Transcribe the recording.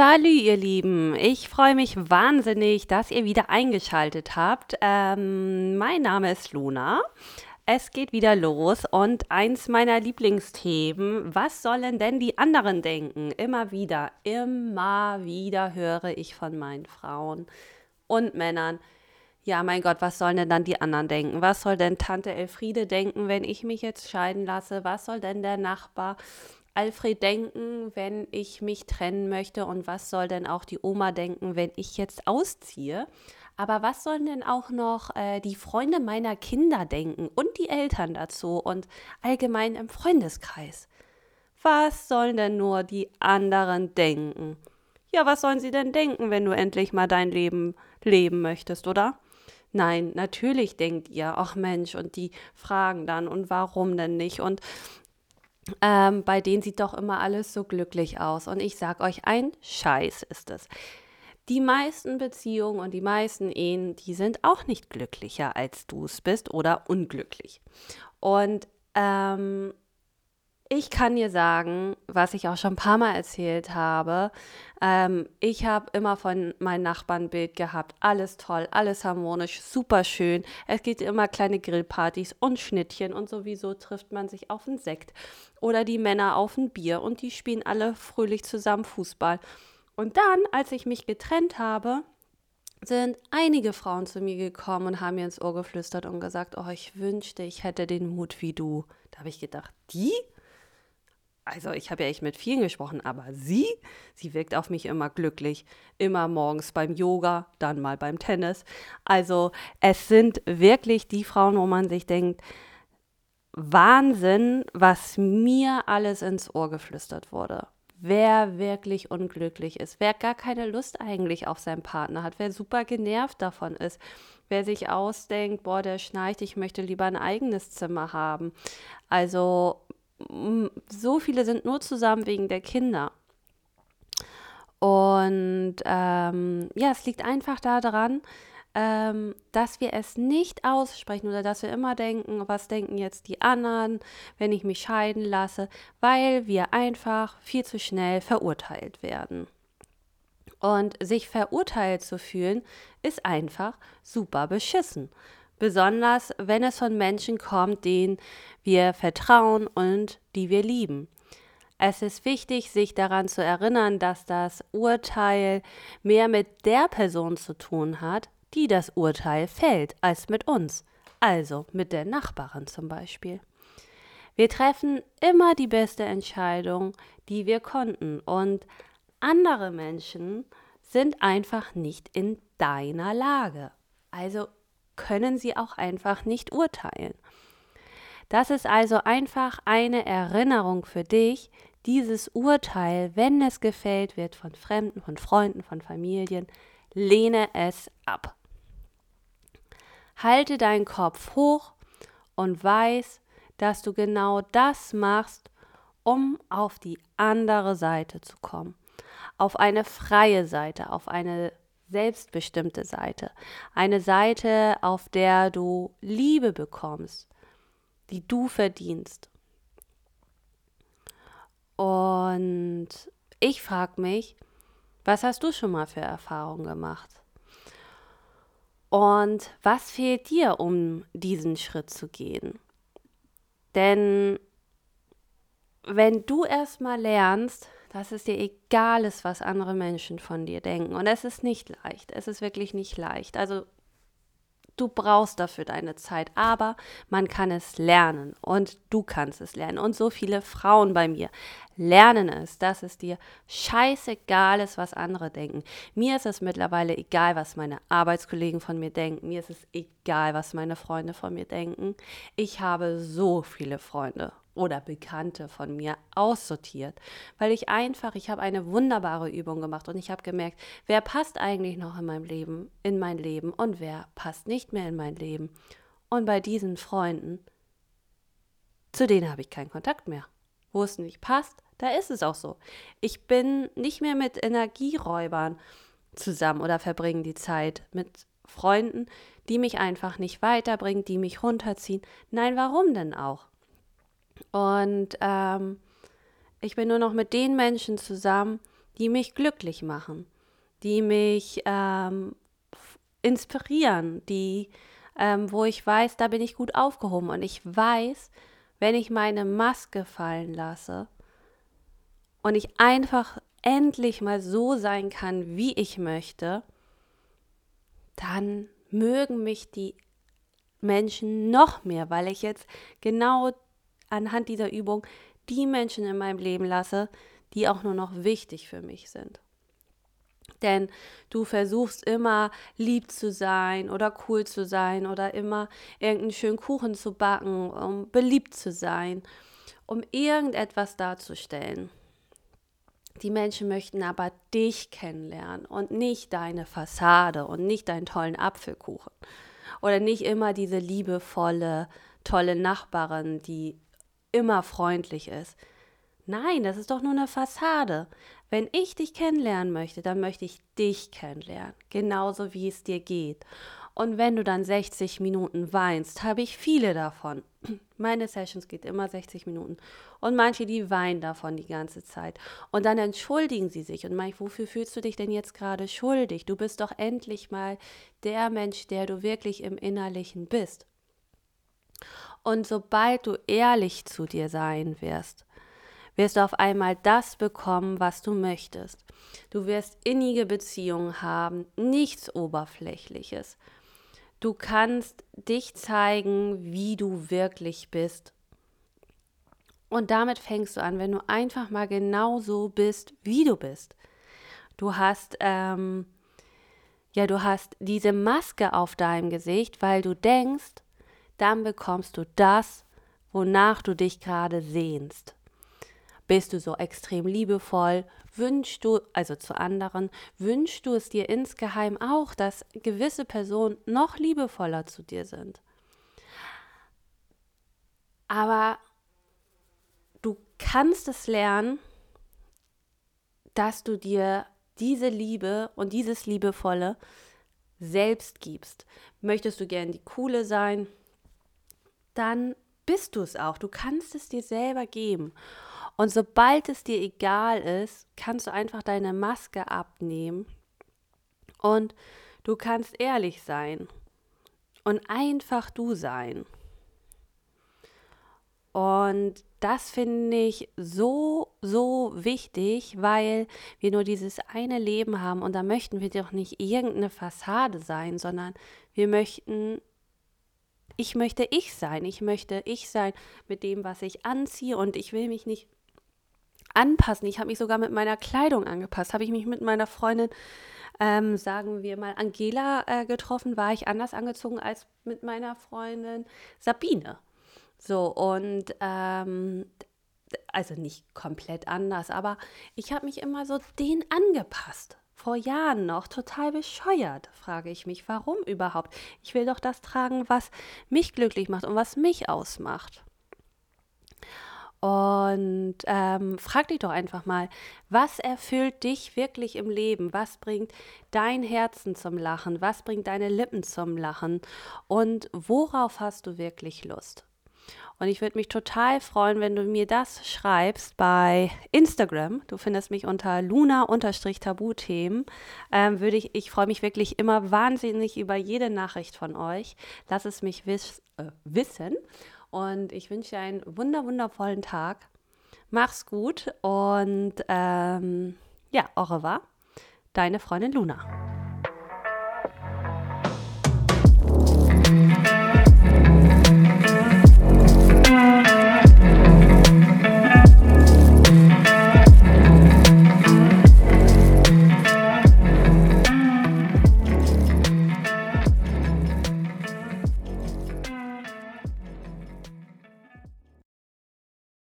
Salü, ihr Lieben. Ich freue mich wahnsinnig, dass ihr wieder eingeschaltet habt. Ähm, mein Name ist Luna. Es geht wieder los und eins meiner Lieblingsthemen, was sollen denn die anderen denken? Immer wieder, immer wieder höre ich von meinen Frauen und Männern. Ja, mein Gott, was sollen denn dann die anderen denken? Was soll denn Tante Elfriede denken, wenn ich mich jetzt scheiden lasse? Was soll denn der Nachbar Alfred denken, wenn ich mich trennen möchte? Und was soll denn auch die Oma denken, wenn ich jetzt ausziehe? Aber was sollen denn auch noch äh, die Freunde meiner Kinder denken und die Eltern dazu und allgemein im Freundeskreis? Was sollen denn nur die anderen denken? Ja, was sollen sie denn denken, wenn du endlich mal dein Leben leben möchtest, oder? Nein, natürlich denkt ihr, ach Mensch, und die fragen dann, und warum denn nicht? Und ähm, bei denen sieht doch immer alles so glücklich aus. Und ich sag euch, ein Scheiß ist es. Die meisten Beziehungen und die meisten Ehen, die sind auch nicht glücklicher, als du es bist oder unglücklich. Und ähm, ich kann dir sagen, was ich auch schon ein paar Mal erzählt habe. Ähm, ich habe immer von meinen Nachbarn Bild gehabt. Alles toll, alles harmonisch, super schön. Es gibt immer kleine Grillpartys und Schnittchen und sowieso trifft man sich auf einen Sekt oder die Männer auf ein Bier und die spielen alle fröhlich zusammen Fußball. Und dann, als ich mich getrennt habe, sind einige Frauen zu mir gekommen und haben mir ins Ohr geflüstert und gesagt, oh, ich wünschte, ich hätte den Mut wie du. Da habe ich gedacht, die? Also ich habe ja echt mit vielen gesprochen, aber sie, sie wirkt auf mich immer glücklich. Immer morgens beim Yoga, dann mal beim Tennis. Also es sind wirklich die Frauen, wo man sich denkt, Wahnsinn, was mir alles ins Ohr geflüstert wurde. Wer wirklich unglücklich ist, wer gar keine Lust eigentlich auf seinen Partner hat, wer super genervt davon ist, wer sich ausdenkt, boah, der schnarcht, ich möchte lieber ein eigenes Zimmer haben. Also so viele sind nur zusammen wegen der Kinder. Und ähm, ja, es liegt einfach daran, ähm, dass wir es nicht aussprechen oder dass wir immer denken, was denken jetzt die anderen, wenn ich mich scheiden lasse, weil wir einfach viel zu schnell verurteilt werden. Und sich verurteilt zu fühlen, ist einfach super beschissen besonders wenn es von Menschen kommt, denen wir vertrauen und die wir lieben. Es ist wichtig, sich daran zu erinnern, dass das Urteil mehr mit der Person zu tun hat, die das Urteil fällt, als mit uns, also mit der Nachbarin zum Beispiel. Wir treffen immer die beste Entscheidung, die wir konnten, und andere Menschen sind einfach nicht in deiner Lage. Also können sie auch einfach nicht urteilen. Das ist also einfach eine Erinnerung für dich, dieses Urteil, wenn es gefällt wird von Fremden, von Freunden, von Familien, lehne es ab. Halte deinen Kopf hoch und weiß, dass du genau das machst, um auf die andere Seite zu kommen. Auf eine freie Seite, auf eine selbstbestimmte Seite. Eine Seite, auf der du Liebe bekommst, die du verdienst. Und ich frage mich, was hast du schon mal für Erfahrungen gemacht? Und was fehlt dir, um diesen Schritt zu gehen? Denn wenn du erstmal lernst, dass es dir egal ist, was andere Menschen von dir denken. Und es ist nicht leicht. Es ist wirklich nicht leicht. Also du brauchst dafür deine Zeit, aber man kann es lernen und du kannst es lernen. Und so viele Frauen bei mir lernen es, dass es dir scheißegal ist, was andere denken. Mir ist es mittlerweile egal, was meine Arbeitskollegen von mir denken. Mir ist es egal, was meine Freunde von mir denken. Ich habe so viele Freunde oder Bekannte von mir aussortiert, weil ich einfach, ich habe eine wunderbare Übung gemacht und ich habe gemerkt, wer passt eigentlich noch in meinem Leben, in mein Leben und wer passt nicht mehr in mein Leben. Und bei diesen Freunden, zu denen habe ich keinen Kontakt mehr. Wo es nicht passt, da ist es auch so. Ich bin nicht mehr mit Energieräubern zusammen oder verbringe die Zeit mit Freunden, die mich einfach nicht weiterbringen, die mich runterziehen. Nein, warum denn auch? Und ähm, ich bin nur noch mit den Menschen zusammen, die mich glücklich machen, die mich ähm, inspirieren, die, ähm, wo ich weiß, da bin ich gut aufgehoben. Und ich weiß, wenn ich meine Maske fallen lasse und ich einfach endlich mal so sein kann, wie ich möchte, dann mögen mich die Menschen noch mehr, weil ich jetzt genau anhand dieser Übung die Menschen in meinem Leben lasse, die auch nur noch wichtig für mich sind. Denn du versuchst immer lieb zu sein oder cool zu sein oder immer irgendeinen schönen Kuchen zu backen, um beliebt zu sein, um irgendetwas darzustellen. Die Menschen möchten aber dich kennenlernen und nicht deine Fassade und nicht deinen tollen Apfelkuchen. Oder nicht immer diese liebevolle, tolle Nachbarin, die immer freundlich ist. Nein, das ist doch nur eine Fassade. Wenn ich dich kennenlernen möchte, dann möchte ich dich kennenlernen, genauso wie es dir geht. Und wenn du dann 60 Minuten weinst, habe ich viele davon. Meine Sessions geht immer 60 Minuten. Und manche, die weinen davon die ganze Zeit. Und dann entschuldigen sie sich. Und manche, wofür fühlst du dich denn jetzt gerade schuldig? Du bist doch endlich mal der Mensch, der du wirklich im Innerlichen bist. Und sobald du ehrlich zu dir sein wirst, wirst du auf einmal das bekommen, was du möchtest. Du wirst innige Beziehungen haben, nichts Oberflächliches. Du kannst dich zeigen, wie du wirklich bist. Und damit fängst du an, wenn du einfach mal genau so bist, wie du bist. Du hast, ähm, ja, du hast diese Maske auf deinem Gesicht, weil du denkst, dann bekommst du das, wonach du dich gerade sehnst. Bist du so extrem liebevoll? Wünschst du, also zu anderen, wünschst du es dir insgeheim auch, dass gewisse Personen noch liebevoller zu dir sind? Aber du kannst es lernen, dass du dir diese Liebe und dieses Liebevolle selbst gibst. Möchtest du gern die Coole sein, dann bist du es auch. Du kannst es dir selber geben. Und sobald es dir egal ist, kannst du einfach deine Maske abnehmen und du kannst ehrlich sein und einfach du sein. Und das finde ich so, so wichtig, weil wir nur dieses eine Leben haben und da möchten wir doch nicht irgendeine Fassade sein, sondern wir möchten, ich möchte ich sein, ich möchte ich sein mit dem, was ich anziehe und ich will mich nicht anpassen. Ich habe mich sogar mit meiner Kleidung angepasst. Habe ich mich mit meiner Freundin, ähm, sagen wir mal, Angela äh, getroffen, war ich anders angezogen als mit meiner Freundin Sabine. So, und ähm, also nicht komplett anders, aber ich habe mich immer so den angepasst. Vor Jahren noch total bescheuert, frage ich mich, warum überhaupt? Ich will doch das tragen, was mich glücklich macht und was mich ausmacht. Und ähm, frag dich doch einfach mal, was erfüllt dich wirklich im Leben? Was bringt dein Herzen zum Lachen? Was bringt deine Lippen zum Lachen? Und worauf hast du wirklich Lust? Und ich würde mich total freuen, wenn du mir das schreibst bei Instagram. Du findest mich unter luna-tabuthemen. Ähm, würde ich, ich freue mich wirklich immer wahnsinnig über jede Nachricht von euch. Lass es mich wiss, äh, wissen. Und ich wünsche dir einen wunder, wundervollen Tag. Mach's gut und ähm, ja, au revoir. Deine Freundin Luna.